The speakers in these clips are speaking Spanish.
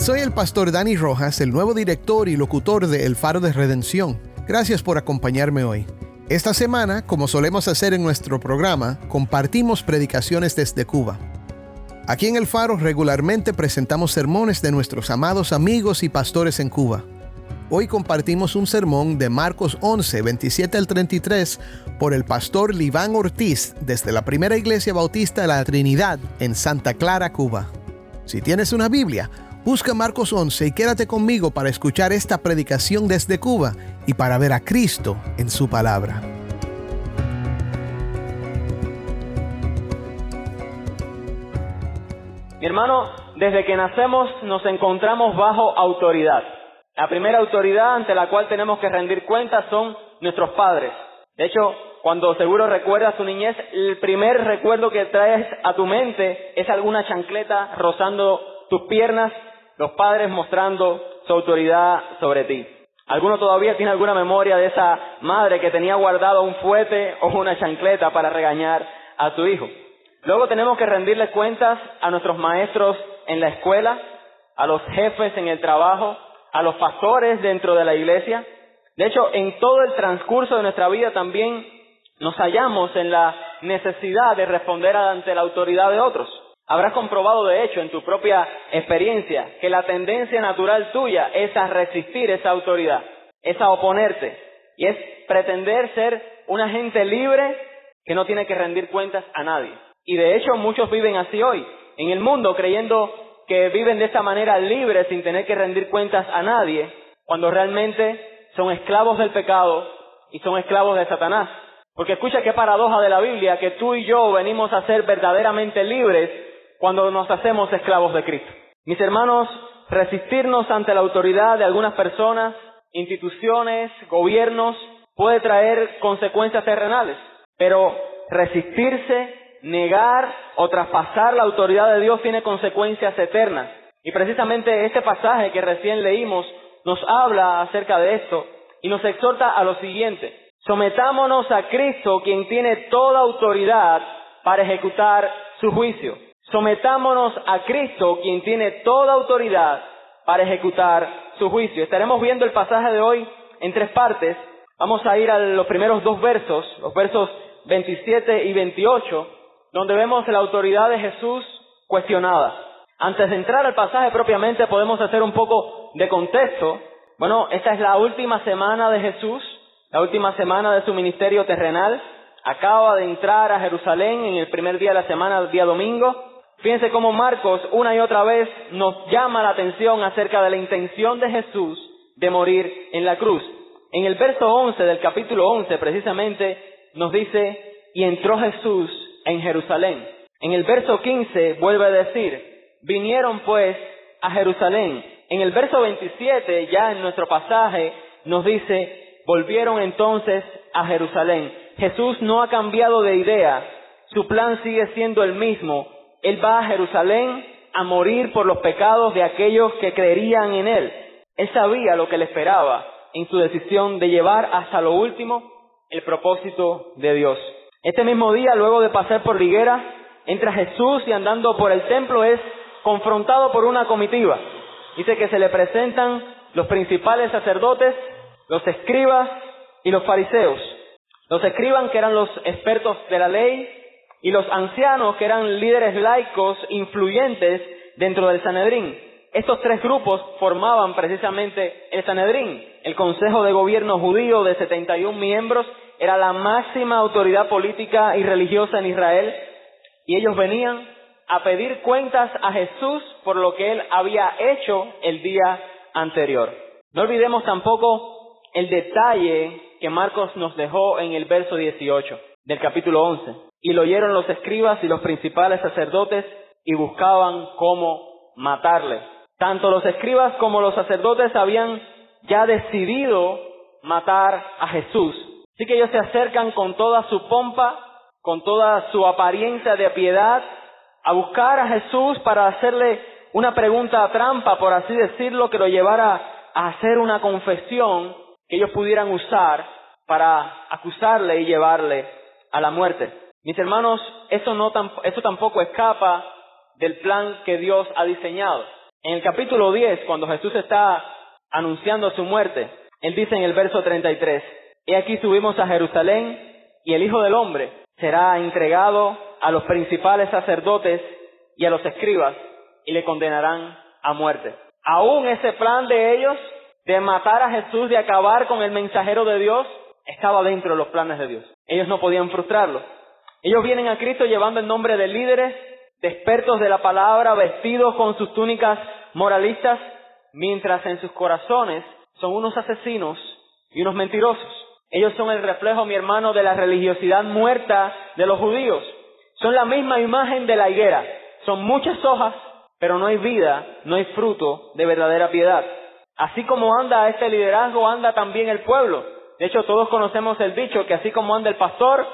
Soy el pastor Dani Rojas, el nuevo director y locutor de El Faro de Redención. Gracias por acompañarme hoy. Esta semana, como solemos hacer en nuestro programa, compartimos predicaciones desde Cuba. Aquí en El Faro regularmente presentamos sermones de nuestros amados amigos y pastores en Cuba. Hoy compartimos un sermón de Marcos 11, 27 al 33 por el pastor Liván Ortiz desde la Primera Iglesia Bautista de la Trinidad en Santa Clara, Cuba. Si tienes una Biblia, busca Marcos 11 y quédate conmigo para escuchar esta predicación desde Cuba y para ver a Cristo en su palabra. Mi hermano, desde que nacemos nos encontramos bajo autoridad. La primera autoridad ante la cual tenemos que rendir cuentas son nuestros padres. De hecho, cuando seguro recuerdas tu niñez, el primer recuerdo que traes a tu mente es alguna chancleta rozando tus piernas, los padres mostrando su autoridad sobre ti. ¿Alguno todavía tiene alguna memoria de esa madre que tenía guardado un fuete o una chancleta para regañar a su hijo? Luego tenemos que rendirle cuentas a nuestros maestros en la escuela, a los jefes en el trabajo, a los pastores dentro de la iglesia. De hecho, en todo el transcurso de nuestra vida también nos hallamos en la necesidad de responder ante la autoridad de otros. Habrás comprobado, de hecho, en tu propia experiencia, que la tendencia natural tuya es a resistir esa autoridad, es a oponerte, y es pretender ser una gente libre que no tiene que rendir cuentas a nadie. Y de hecho muchos viven así hoy, en el mundo, creyendo que viven de esta manera libres sin tener que rendir cuentas a nadie, cuando realmente son esclavos del pecado y son esclavos de Satanás. Porque escucha qué paradoja de la Biblia que tú y yo venimos a ser verdaderamente libres cuando nos hacemos esclavos de Cristo. Mis hermanos, resistirnos ante la autoridad de algunas personas, instituciones, gobiernos, puede traer consecuencias terrenales, pero resistirse negar o traspasar la autoridad de Dios tiene consecuencias eternas. Y precisamente este pasaje que recién leímos nos habla acerca de esto y nos exhorta a lo siguiente. Sometámonos a Cristo, quien tiene toda autoridad para ejecutar su juicio. Sometámonos a Cristo, quien tiene toda autoridad para ejecutar su juicio. Estaremos viendo el pasaje de hoy en tres partes. Vamos a ir a los primeros dos versos, los versos 27 y 28, donde vemos la autoridad de Jesús cuestionada. Antes de entrar al pasaje propiamente podemos hacer un poco de contexto. Bueno, esta es la última semana de Jesús, la última semana de su ministerio terrenal. Acaba de entrar a Jerusalén en el primer día de la semana, el día domingo. Fíjense cómo Marcos una y otra vez nos llama la atención acerca de la intención de Jesús de morir en la cruz. En el verso 11 del capítulo 11 precisamente nos dice, y entró Jesús en Jerusalén. En el verso 15 vuelve a decir, vinieron pues a Jerusalén. En el verso 27, ya en nuestro pasaje, nos dice, volvieron entonces a Jerusalén. Jesús no ha cambiado de idea, su plan sigue siendo el mismo. Él va a Jerusalén a morir por los pecados de aquellos que creerían en Él. Él sabía lo que le esperaba en su decisión de llevar hasta lo último el propósito de Dios. Este mismo día, luego de pasar por Liguera, entra Jesús y andando por el templo es confrontado por una comitiva. Dice que se le presentan los principales sacerdotes, los escribas y los fariseos. Los escribas que eran los expertos de la ley y los ancianos que eran líderes laicos influyentes dentro del Sanedrín. Estos tres grupos formaban precisamente el Sanedrín, el Consejo de Gobierno judío de 71 miembros era la máxima autoridad política y religiosa en Israel y ellos venían a pedir cuentas a Jesús por lo que él había hecho el día anterior. No olvidemos tampoco el detalle que Marcos nos dejó en el verso 18 del capítulo 11. Y lo oyeron los escribas y los principales sacerdotes y buscaban cómo matarle. Tanto los escribas como los sacerdotes habían ya decidido matar a Jesús. Así que ellos se acercan con toda su pompa, con toda su apariencia de piedad, a buscar a Jesús para hacerle una pregunta trampa, por así decirlo, que lo llevara a hacer una confesión que ellos pudieran usar para acusarle y llevarle a la muerte. Mis hermanos, eso, no, eso tampoco escapa del plan que Dios ha diseñado. En el capítulo 10, cuando Jesús está anunciando su muerte, Él dice en el verso 33, He aquí subimos a Jerusalén y el Hijo del Hombre será entregado a los principales sacerdotes y a los escribas y le condenarán a muerte. Aún ese plan de ellos de matar a Jesús, de acabar con el mensajero de Dios, estaba dentro de los planes de Dios. Ellos no podían frustrarlo. Ellos vienen a Cristo llevando el nombre de líderes, de expertos de la palabra, vestidos con sus túnicas moralistas, mientras en sus corazones son unos asesinos y unos mentirosos. Ellos son el reflejo, mi hermano, de la religiosidad muerta de los judíos. Son la misma imagen de la higuera. Son muchas hojas, pero no hay vida, no hay fruto de verdadera piedad. Así como anda este liderazgo, anda también el pueblo. De hecho, todos conocemos el dicho que así como anda el pastor,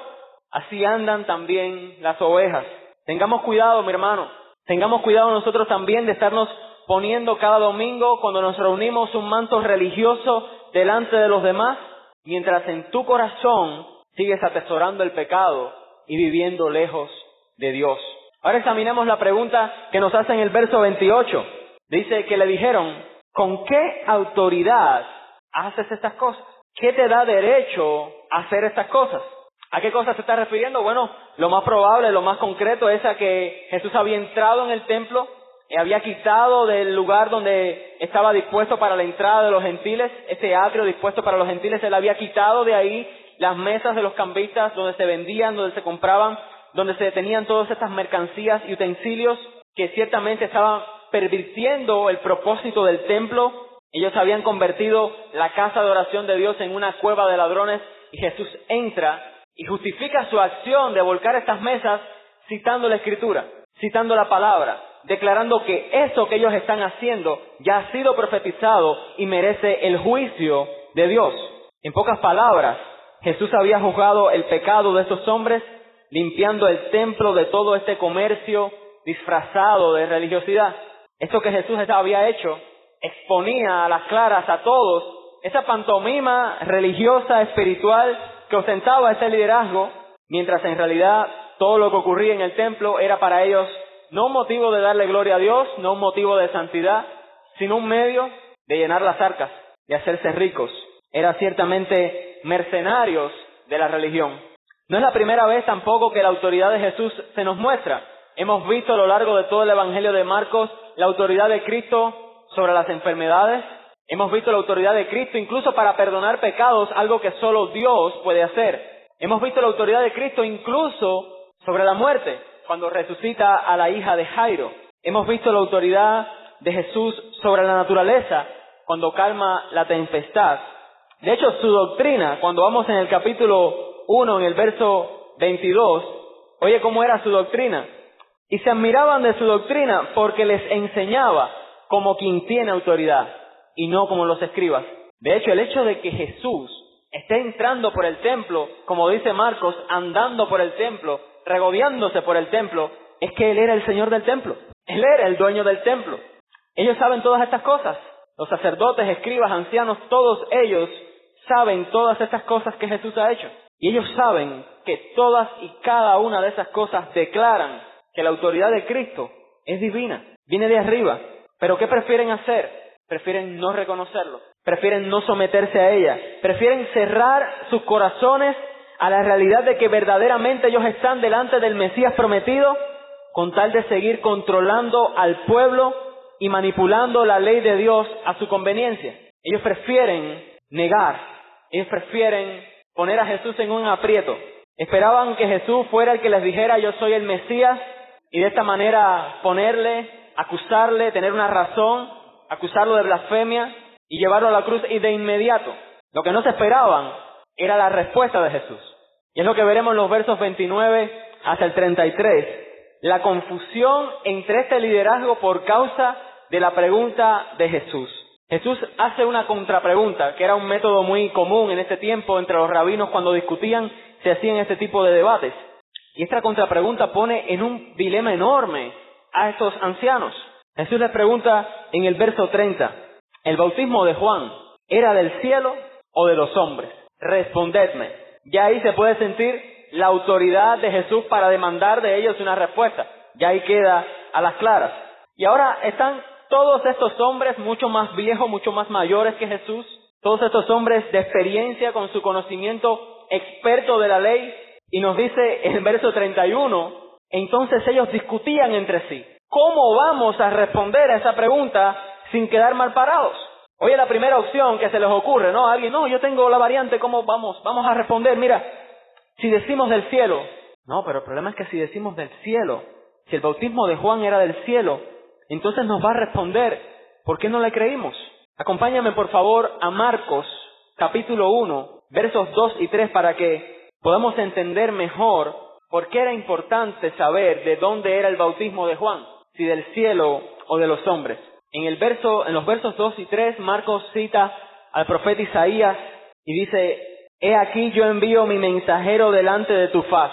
así andan también las ovejas. Tengamos cuidado, mi hermano. Tengamos cuidado nosotros también de estarnos poniendo cada domingo, cuando nos reunimos, un manto religioso delante de los demás, mientras en tu corazón sigues atesorando el pecado y viviendo lejos de Dios. Ahora examinemos la pregunta que nos hace en el verso 28. Dice que le dijeron, ¿con qué autoridad haces estas cosas? ¿Qué te da derecho a hacer estas cosas? ¿A qué cosas se está refiriendo? Bueno, lo más probable, lo más concreto es a que Jesús había entrado en el templo, y había quitado del lugar donde estaba dispuesto para la entrada de los gentiles, ese atrio dispuesto para los gentiles, él había quitado de ahí las mesas de los cambistas donde se vendían, donde se compraban, donde se detenían todas estas mercancías y utensilios que ciertamente estaban pervirtiendo el propósito del templo. Ellos habían convertido la casa de oración de Dios en una cueva de ladrones y Jesús entra y justifica su acción de volcar estas mesas citando la escritura, citando la palabra, declarando que eso que ellos están haciendo ya ha sido profetizado y merece el juicio de Dios. En pocas palabras, Jesús había juzgado el pecado de estos hombres, limpiando el templo de todo este comercio disfrazado de religiosidad. Esto que Jesús había hecho exponía a las claras a todos esa pantomima religiosa, espiritual que ostentaba ese liderazgo, mientras en realidad todo lo que ocurría en el templo era para ellos no un motivo de darle gloria a Dios, no un motivo de santidad, sino un medio de llenar las arcas, de hacerse ricos. Era ciertamente mercenarios de la religión. No es la primera vez tampoco que la autoridad de Jesús se nos muestra. Hemos visto a lo largo de todo el Evangelio de Marcos la autoridad de Cristo sobre las enfermedades. Hemos visto la autoridad de Cristo incluso para perdonar pecados, algo que solo Dios puede hacer. Hemos visto la autoridad de Cristo incluso sobre la muerte, cuando resucita a la hija de Jairo. Hemos visto la autoridad de Jesús sobre la naturaleza cuando calma la tempestad. De hecho, su doctrina, cuando vamos en el capítulo 1, en el verso 22, oye cómo era su doctrina. Y se admiraban de su doctrina porque les enseñaba como quien tiene autoridad y no como los escribas. De hecho, el hecho de que Jesús esté entrando por el templo, como dice Marcos, andando por el templo, regodeándose por el templo, es que Él era el Señor del templo. Él era el dueño del templo. Ellos saben todas estas cosas. Los sacerdotes, escribas, ancianos, todos ellos saben todas estas cosas que Jesús ha hecho. Y ellos saben que todas y cada una de esas cosas declaran que la autoridad de Cristo es divina, viene de arriba. Pero ¿qué prefieren hacer? Prefieren no reconocerlo, prefieren no someterse a ella, prefieren cerrar sus corazones a la realidad de que verdaderamente ellos están delante del Mesías prometido con tal de seguir controlando al pueblo y manipulando la ley de Dios a su conveniencia. Ellos prefieren negar, ellos prefieren poner a Jesús en un aprieto. Esperaban que Jesús fuera el que les dijera yo soy el Mesías y de esta manera ponerle, acusarle, tener una razón, acusarlo de blasfemia y llevarlo a la cruz y de inmediato. Lo que no se esperaban era la respuesta de Jesús. Y es lo que veremos en los versos 29 hasta el 33. la confusión entre este liderazgo por causa de la pregunta de Jesús. Jesús hace una contrapregunta, que era un método muy común en este tiempo entre los rabinos cuando discutían, se hacían este tipo de debates. Y esta contrapregunta pone en un dilema enorme a estos ancianos. Jesús les pregunta en el verso 30, ¿el bautismo de Juan era del cielo o de los hombres? Respondedme. Ya ahí se puede sentir la autoridad de Jesús para demandar de ellos una respuesta. Ya ahí queda a las claras. Y ahora están todos estos hombres mucho más viejos, mucho más mayores que Jesús, todos estos hombres de experiencia con su conocimiento experto de la ley, y nos dice en el verso 31, entonces ellos discutían entre sí, ¿cómo vamos a responder a esa pregunta sin quedar mal parados? Oye, la primera opción que se les ocurre, ¿no? Alguien, no, yo tengo la variante, ¿cómo vamos? Vamos a responder, mira, si decimos del cielo, no, pero el problema es que si decimos del cielo, si el bautismo de Juan era del cielo, entonces nos va a responder, ¿por qué no le creímos? Acompáñame por favor a Marcos capítulo 1, versos 2 y 3 para que podamos entender mejor por qué era importante saber de dónde era el bautismo de Juan, si del cielo o de los hombres. En los versos 2 y 3, Marcos cita al profeta Isaías y dice, He aquí yo envío mi mensajero delante de tu faz,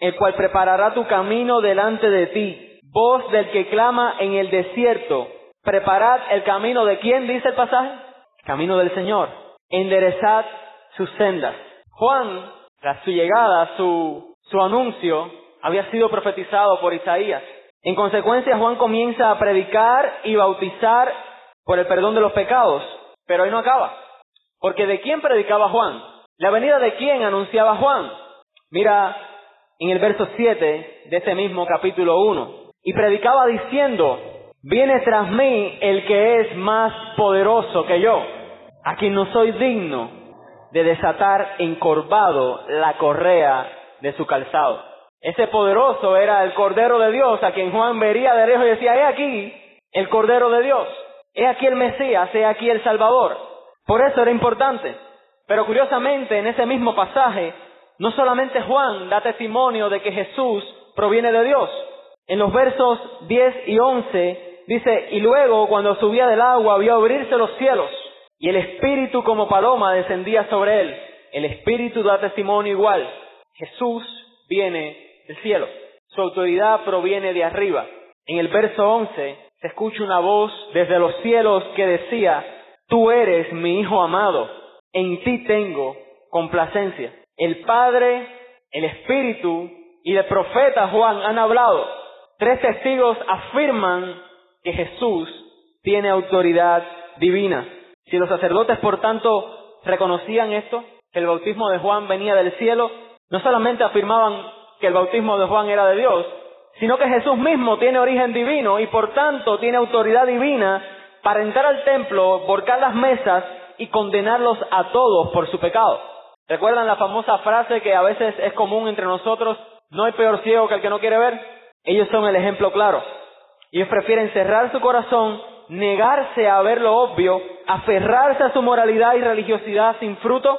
el cual preparará tu camino delante de ti voz del que clama en el desierto, preparad el camino de quién, dice el pasaje, camino del Señor, enderezad sus sendas. Juan, tras su llegada, su, su anuncio, había sido profetizado por Isaías. En consecuencia, Juan comienza a predicar y bautizar por el perdón de los pecados, pero ahí no acaba. Porque ¿de quién predicaba Juan? ¿La venida de quién anunciaba Juan? Mira en el verso 7 de este mismo capítulo 1 y predicaba diciendo, viene tras mí el que es más poderoso que yo, a quien no soy digno de desatar encorvado la correa de su calzado. Ese poderoso era el Cordero de Dios, a quien Juan vería de lejos y decía, he aquí el Cordero de Dios, he aquí el Mesías, he aquí el Salvador. Por eso era importante. Pero curiosamente, en ese mismo pasaje, no solamente Juan da testimonio de que Jesús proviene de Dios, en los versos 10 y 11 dice, y luego cuando subía del agua vio abrirse los cielos y el Espíritu como paloma descendía sobre él. El Espíritu da testimonio igual. Jesús viene del cielo. Su autoridad proviene de arriba. En el verso 11 se escucha una voz desde los cielos que decía, tú eres mi Hijo amado, en ti tengo complacencia. El Padre, el Espíritu y el profeta Juan han hablado Tres testigos afirman que Jesús tiene autoridad divina. Si los sacerdotes, por tanto, reconocían esto, que el bautismo de Juan venía del cielo, no solamente afirmaban que el bautismo de Juan era de Dios, sino que Jesús mismo tiene origen divino y por tanto tiene autoridad divina para entrar al templo, volcar las mesas y condenarlos a todos por su pecado. ¿Recuerdan la famosa frase que a veces es común entre nosotros? No hay peor ciego que el que no quiere ver. Ellos son el ejemplo claro. Ellos prefieren cerrar su corazón, negarse a ver lo obvio, aferrarse a su moralidad y religiosidad sin fruto,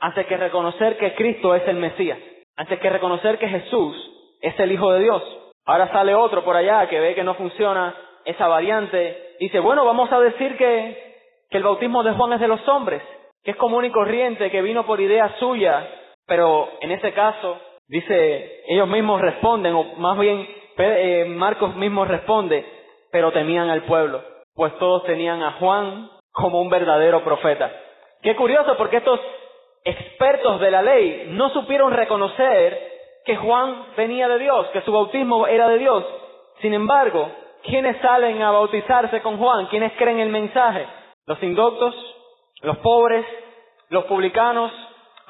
antes que reconocer que Cristo es el Mesías, antes que reconocer que Jesús es el Hijo de Dios. Ahora sale otro por allá que ve que no funciona esa variante, dice, bueno, vamos a decir que, que el bautismo de Juan es de los hombres, que es común y corriente, que vino por idea suya, pero en ese caso, dice, ellos mismos responden, o más bien eh, Marcos mismo responde, pero temían al pueblo, pues todos tenían a Juan como un verdadero profeta. Qué curioso, porque estos expertos de la ley no supieron reconocer que Juan venía de Dios, que su bautismo era de Dios. Sin embargo, ¿quiénes salen a bautizarse con Juan? ¿Quiénes creen el mensaje? Los indoctos, los pobres, los publicanos,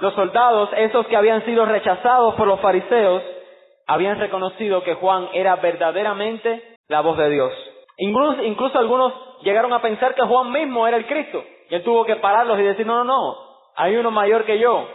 los soldados, esos que habían sido rechazados por los fariseos, habían reconocido que Juan era verdaderamente la voz de Dios. Incluso, incluso algunos llegaron a pensar que Juan mismo era el Cristo. Y él tuvo que pararlos y decir, no, no, no, hay uno mayor que yo.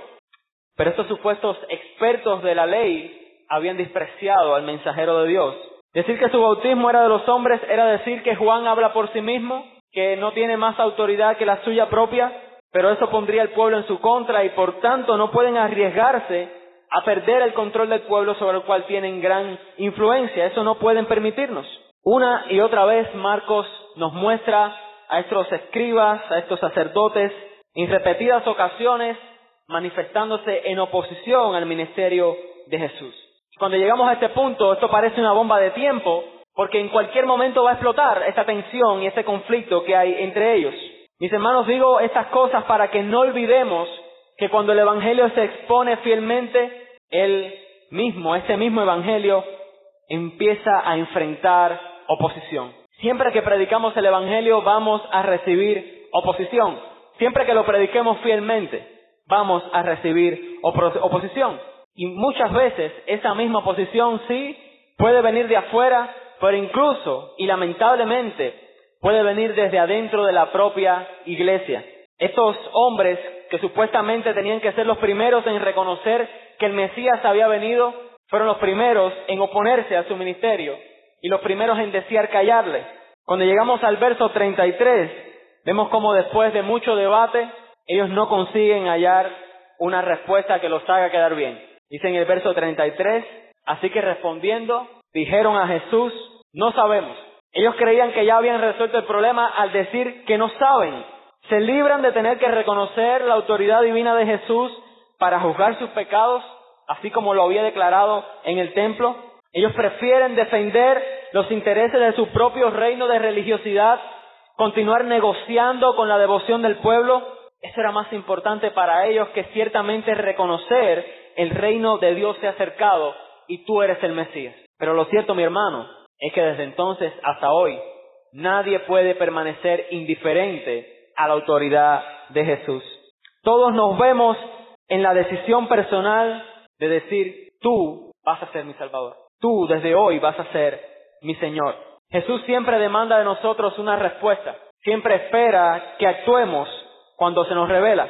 Pero estos supuestos expertos de la ley habían despreciado al mensajero de Dios. Decir que su bautismo era de los hombres era decir que Juan habla por sí mismo, que no tiene más autoridad que la suya propia, pero eso pondría al pueblo en su contra y por tanto no pueden arriesgarse a perder el control del pueblo sobre el cual tienen gran influencia. Eso no pueden permitirnos. Una y otra vez Marcos nos muestra a estos escribas, a estos sacerdotes, en repetidas ocasiones manifestándose en oposición al ministerio de Jesús. Cuando llegamos a este punto, esto parece una bomba de tiempo, porque en cualquier momento va a explotar esta tensión y este conflicto que hay entre ellos. Mis hermanos, digo estas cosas para que no olvidemos que cuando el Evangelio se expone fielmente, él mismo, ese mismo Evangelio, empieza a enfrentar oposición. Siempre que predicamos el Evangelio vamos a recibir oposición. Siempre que lo prediquemos fielmente, vamos a recibir oposición. Y muchas veces esa misma oposición sí puede venir de afuera, pero incluso y lamentablemente puede venir desde adentro de la propia iglesia. Estos hombres que supuestamente tenían que ser los primeros en reconocer que el Mesías había venido, fueron los primeros en oponerse a su ministerio y los primeros en desear callarle. Cuando llegamos al verso 33, vemos como después de mucho debate, ellos no consiguen hallar una respuesta que los haga quedar bien. Dice en el verso 33, así que respondiendo, dijeron a Jesús, no sabemos. Ellos creían que ya habían resuelto el problema al decir que no saben. Se libran de tener que reconocer la autoridad divina de Jesús para juzgar sus pecados, así como lo había declarado en el templo. Ellos prefieren defender los intereses de su propio reino de religiosidad, continuar negociando con la devoción del pueblo. Eso era más importante para ellos que ciertamente reconocer el reino de Dios se ha acercado y tú eres el Mesías. Pero lo cierto, mi hermano, es que desde entonces hasta hoy nadie puede permanecer indiferente a la autoridad de Jesús. Todos nos vemos en la decisión personal de decir, tú vas a ser mi Salvador. Tú desde hoy vas a ser mi Señor. Jesús siempre demanda de nosotros una respuesta. Siempre espera que actuemos cuando se nos revela.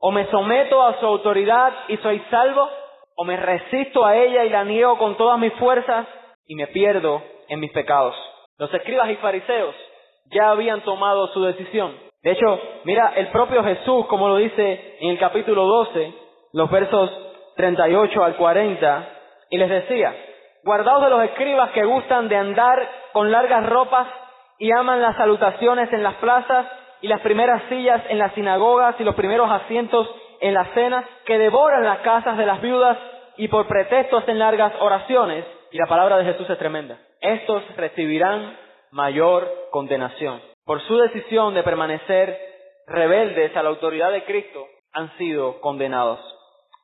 O me someto a su autoridad y soy salvo, o me resisto a ella y la niego con todas mis fuerzas y me pierdo en mis pecados. Los escribas y fariseos ya habían tomado su decisión. De hecho, mira, el propio Jesús, como lo dice en el capítulo 12, los versos 38 al 40, y les decía, guardaos de los escribas que gustan de andar con largas ropas y aman las salutaciones en las plazas y las primeras sillas en las sinagogas y los primeros asientos en las cenas, que devoran las casas de las viudas y por pretexto hacen largas oraciones. Y la palabra de Jesús es tremenda. Estos recibirán mayor condenación. Por su decisión de permanecer rebeldes a la autoridad de Cristo, han sido condenados.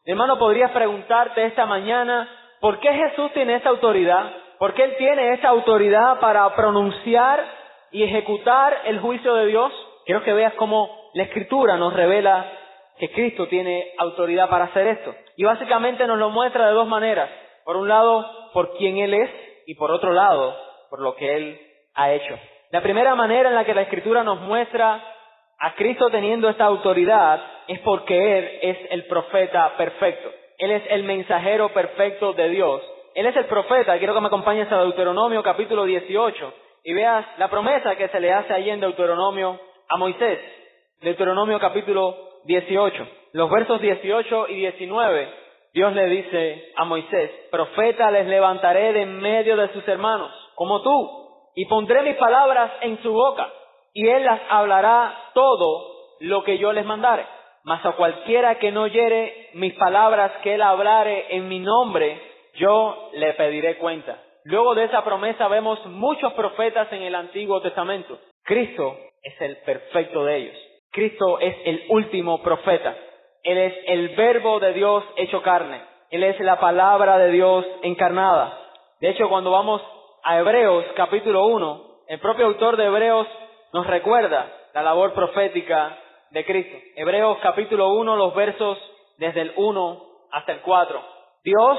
Hermano, podrías preguntarte esta mañana, ¿por qué Jesús tiene esa autoridad? ¿Por qué Él tiene esa autoridad para pronunciar y ejecutar el juicio de Dios? Quiero que veas cómo la Escritura nos revela que Cristo tiene autoridad para hacer esto. Y básicamente nos lo muestra de dos maneras. Por un lado, por quien Él es y por otro lado, por lo que Él ha hecho. La primera manera en la que la Escritura nos muestra a Cristo teniendo esta autoridad es porque Él es el profeta perfecto. Él es el mensajero perfecto de Dios. Él es el profeta. Quiero que me acompañes a Deuteronomio capítulo 18 y veas la promesa que se le hace allí en Deuteronomio a Moisés. Deuteronomio capítulo 18. Los versos 18 y 19, Dios le dice a Moisés, profeta les levantaré de en medio de sus hermanos, como tú, y pondré mis palabras en su boca, y él las hablará todo lo que yo les mandare. Mas a cualquiera que no oyere mis palabras que él hablare en mi nombre, yo le pediré cuenta. Luego de esa promesa vemos muchos profetas en el Antiguo Testamento. Cristo es el perfecto de ellos. Cristo es el último profeta. Él es el verbo de Dios hecho carne. Él es la palabra de Dios encarnada. De hecho, cuando vamos a Hebreos capítulo 1, el propio autor de Hebreos nos recuerda la labor profética de Cristo. Hebreos capítulo 1, los versos desde el 1 hasta el 4. Dios,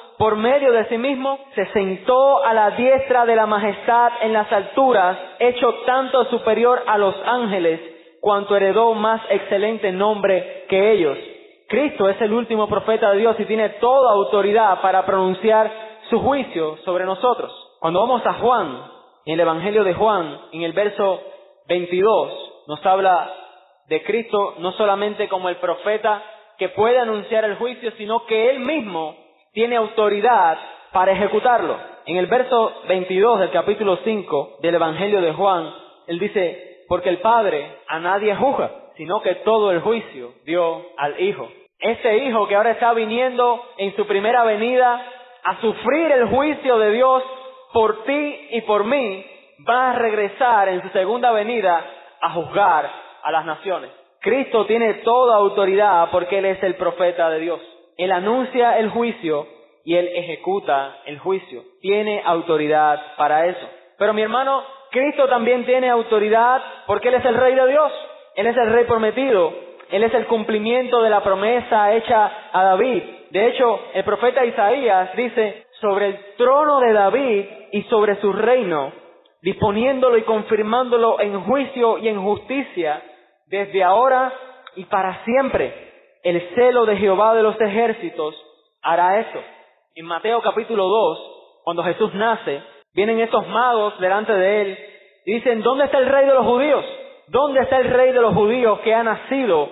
por medio de sí mismo, se sentó a la diestra de la majestad en las alturas, hecho tanto superior a los ángeles, cuanto heredó más excelente nombre que ellos. Cristo es el último profeta de Dios y tiene toda autoridad para pronunciar su juicio sobre nosotros. Cuando vamos a Juan, en el Evangelio de Juan, en el verso 22, nos habla de Cristo no solamente como el profeta que puede anunciar el juicio, sino que Él mismo tiene autoridad para ejecutarlo. En el verso 22 del capítulo 5 del Evangelio de Juan, Él dice, porque el Padre a nadie juzga, sino que todo el juicio dio al Hijo. Ese Hijo que ahora está viniendo en su primera venida a sufrir el juicio de Dios por ti y por mí, va a regresar en su segunda venida a juzgar a las naciones. Cristo tiene toda autoridad porque Él es el profeta de Dios. Él anuncia el juicio y Él ejecuta el juicio. Tiene autoridad para eso. Pero mi hermano, Cristo también tiene autoridad porque Él es el Rey de Dios. Él es el Rey prometido. Él es el cumplimiento de la promesa hecha a David. De hecho, el profeta Isaías dice, sobre el trono de David y sobre su reino, disponiéndolo y confirmándolo en juicio y en justicia, desde ahora y para siempre. El celo de Jehová de los ejércitos hará eso. En Mateo capítulo 2, cuando Jesús nace, vienen estos magos delante de él y dicen, ¿dónde está el rey de los judíos? ¿Dónde está el rey de los judíos que ha nacido?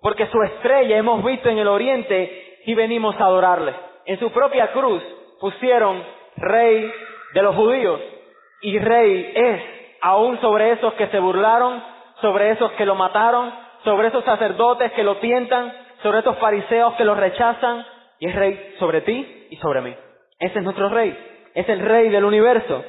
Porque su estrella hemos visto en el oriente y venimos a adorarle. En su propia cruz pusieron rey de los judíos y rey es aún sobre esos que se burlaron, sobre esos que lo mataron, sobre esos sacerdotes que lo tientan, sobre estos fariseos que lo rechazan, y es rey sobre ti y sobre mí. Ese es nuestro rey, es el rey del universo.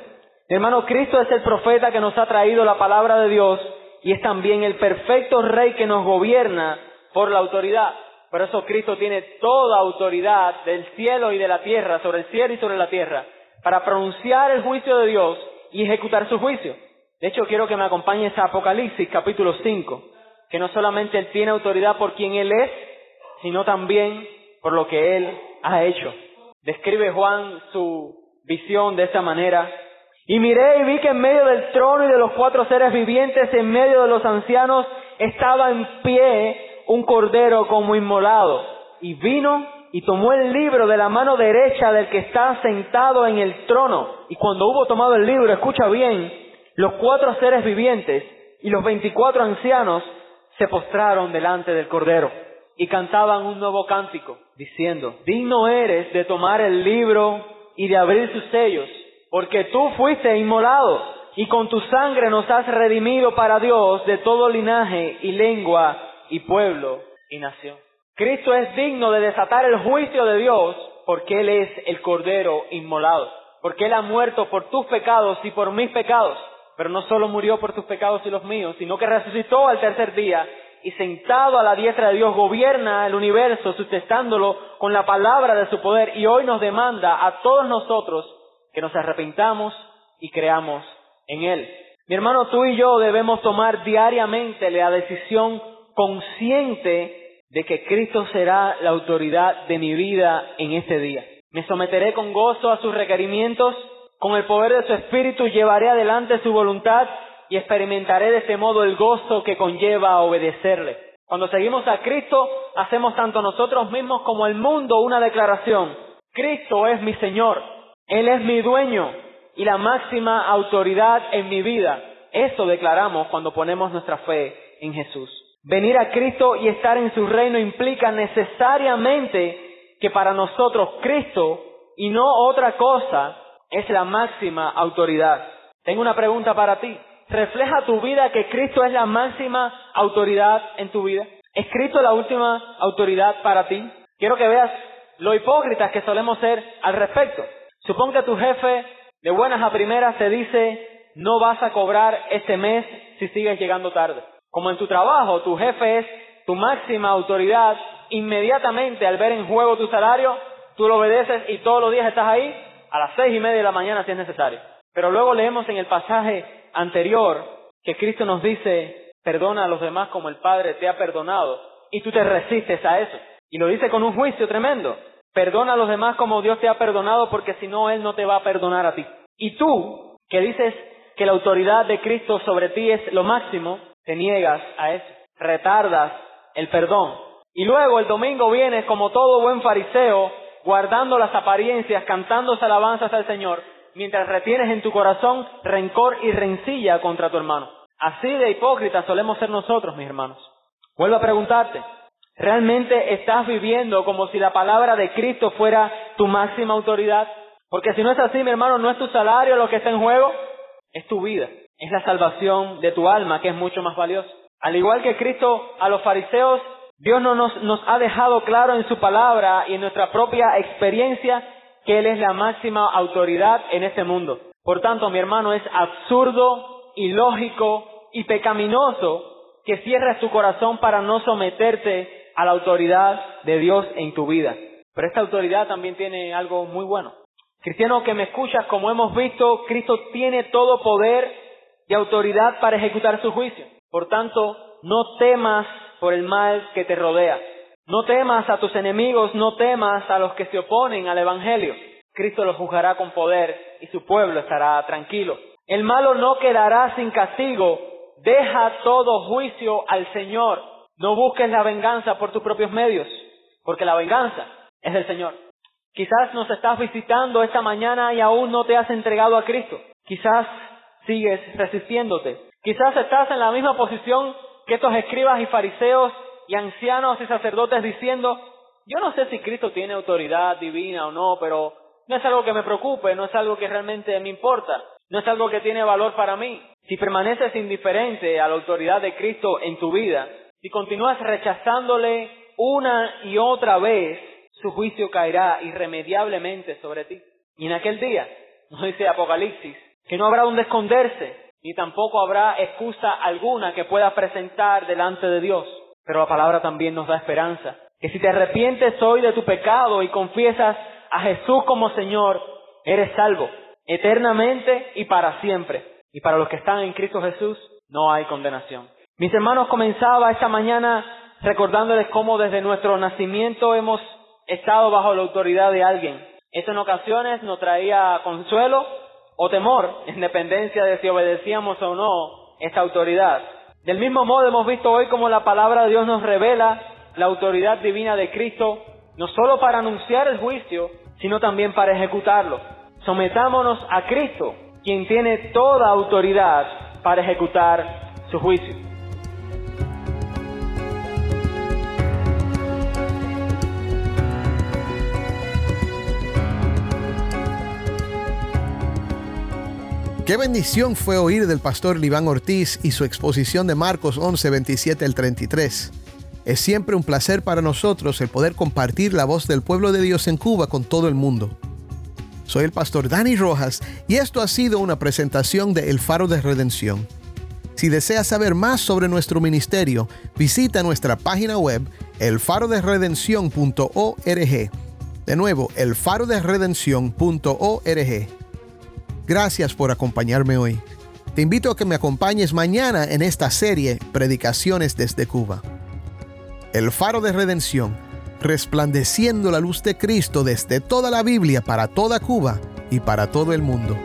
hermano, Cristo es el profeta que nos ha traído la palabra de Dios y es también el perfecto rey que nos gobierna por la autoridad. Por eso Cristo tiene toda autoridad del cielo y de la tierra, sobre el cielo y sobre la tierra, para pronunciar el juicio de Dios y ejecutar su juicio. De hecho, quiero que me acompañes a Apocalipsis capítulo 5, que no solamente Él tiene autoridad por quien Él es, sino también por lo que Él ha hecho. Describe Juan su visión de esta manera. Y miré y vi que en medio del trono y de los cuatro seres vivientes, en medio de los ancianos, estaba en pie un cordero como inmolado. Y vino y tomó el libro de la mano derecha del que está sentado en el trono. Y cuando hubo tomado el libro, escucha bien, los cuatro seres vivientes y los veinticuatro ancianos se postraron delante del Cordero y cantaban un nuevo cántico, diciendo, digno eres de tomar el libro y de abrir sus sellos, porque tú fuiste inmolado y con tu sangre nos has redimido para Dios de todo linaje y lengua y pueblo y nación. Cristo es digno de desatar el juicio de Dios porque Él es el Cordero inmolado, porque Él ha muerto por tus pecados y por mis pecados, pero no solo murió por tus pecados y los míos, sino que resucitó al tercer día y sentado a la diestra de Dios gobierna el universo sustentándolo con la palabra de su poder y hoy nos demanda a todos nosotros que nos arrepentamos y creamos en Él. Mi hermano, tú y yo debemos tomar diariamente la decisión consciente de que Cristo será la autoridad de mi vida en este día. Me someteré con gozo a sus requerimientos, con el poder de su Espíritu llevaré adelante su voluntad y experimentaré de ese modo el gozo que conlleva obedecerle. Cuando seguimos a Cristo, hacemos tanto nosotros mismos como el mundo una declaración. Cristo es mi Señor, Él es mi dueño y la máxima autoridad en mi vida. Eso declaramos cuando ponemos nuestra fe en Jesús. Venir a Cristo y estar en su reino implica necesariamente que para nosotros Cristo y no otra cosa es la máxima autoridad. Tengo una pregunta para ti. ¿Refleja tu vida que Cristo es la máxima autoridad en tu vida? ¿Es Cristo la última autoridad para ti? Quiero que veas lo hipócritas que solemos ser al respecto. Supón que tu jefe de buenas a primeras te dice no vas a cobrar este mes si sigues llegando tarde. Como en tu trabajo, tu jefe es tu máxima autoridad, inmediatamente al ver en juego tu salario, tú lo obedeces y todos los días estás ahí a las seis y media de la mañana si es necesario. Pero luego leemos en el pasaje anterior que Cristo nos dice, perdona a los demás como el Padre te ha perdonado, y tú te resistes a eso. Y lo dice con un juicio tremendo. Perdona a los demás como Dios te ha perdonado porque si no, Él no te va a perdonar a ti. Y tú, que dices que la autoridad de Cristo sobre ti es lo máximo, te niegas a eso, retardas el perdón. Y luego el domingo vienes como todo buen fariseo, guardando las apariencias, cantando alabanzas al Señor, mientras retienes en tu corazón rencor y rencilla contra tu hermano. Así de hipócritas solemos ser nosotros, mis hermanos. Vuelvo a preguntarte, ¿realmente estás viviendo como si la palabra de Cristo fuera tu máxima autoridad? Porque si no es así, mi hermano, no es tu salario lo que está en juego, es tu vida, es la salvación de tu alma que es mucho más valiosa. Al igual que Cristo a los fariseos, Dios no nos, nos ha dejado claro en su palabra y en nuestra propia experiencia que Él es la máxima autoridad en este mundo. Por tanto, mi hermano, es absurdo, ilógico y pecaminoso que cierres tu corazón para no someterte a la autoridad de Dios en tu vida. Pero esta autoridad también tiene algo muy bueno. Cristiano que me escuchas, como hemos visto, Cristo tiene todo poder y autoridad para ejecutar su juicio. Por tanto, no temas por el mal que te rodea. No temas a tus enemigos, no temas a los que se oponen al Evangelio. Cristo los juzgará con poder y su pueblo estará tranquilo. El malo no quedará sin castigo. Deja todo juicio al Señor. No busques la venganza por tus propios medios, porque la venganza es del Señor. Quizás nos estás visitando esta mañana y aún no te has entregado a Cristo. Quizás sigues resistiéndote. Quizás estás en la misma posición que estos escribas y fariseos y ancianos y sacerdotes diciendo, yo no sé si Cristo tiene autoridad divina o no, pero no es algo que me preocupe, no es algo que realmente me importa, no es algo que tiene valor para mí. Si permaneces indiferente a la autoridad de Cristo en tu vida, si continúas rechazándole una y otra vez, su juicio caerá irremediablemente sobre ti. Y en aquel día, nos dice Apocalipsis, que no habrá donde esconderse, ni tampoco habrá excusa alguna que pueda presentar delante de Dios. Pero la palabra también nos da esperanza, que si te arrepientes hoy de tu pecado y confiesas a Jesús como Señor, eres salvo, eternamente y para siempre. Y para los que están en Cristo Jesús, no hay condenación. Mis hermanos, comenzaba esta mañana recordándoles cómo desde nuestro nacimiento hemos estado bajo la autoridad de alguien. Esto en ocasiones nos traía consuelo o temor, en dependencia de si obedecíamos o no esta autoridad. Del mismo modo hemos visto hoy cómo la palabra de Dios nos revela la autoridad divina de Cristo, no solo para anunciar el juicio, sino también para ejecutarlo. Sometámonos a Cristo, quien tiene toda autoridad para ejecutar su juicio. Qué bendición fue oír del pastor Liván Ortiz y su exposición de Marcos 11, 27 al 33. Es siempre un placer para nosotros el poder compartir la voz del pueblo de Dios en Cuba con todo el mundo. Soy el pastor Dani Rojas y esto ha sido una presentación de El Faro de Redención. Si deseas saber más sobre nuestro ministerio, visita nuestra página web elfaroderedención.org. De nuevo, elfaroderedención.org. Gracias por acompañarme hoy. Te invito a que me acompañes mañana en esta serie Predicaciones desde Cuba. El faro de redención, resplandeciendo la luz de Cristo desde toda la Biblia para toda Cuba y para todo el mundo.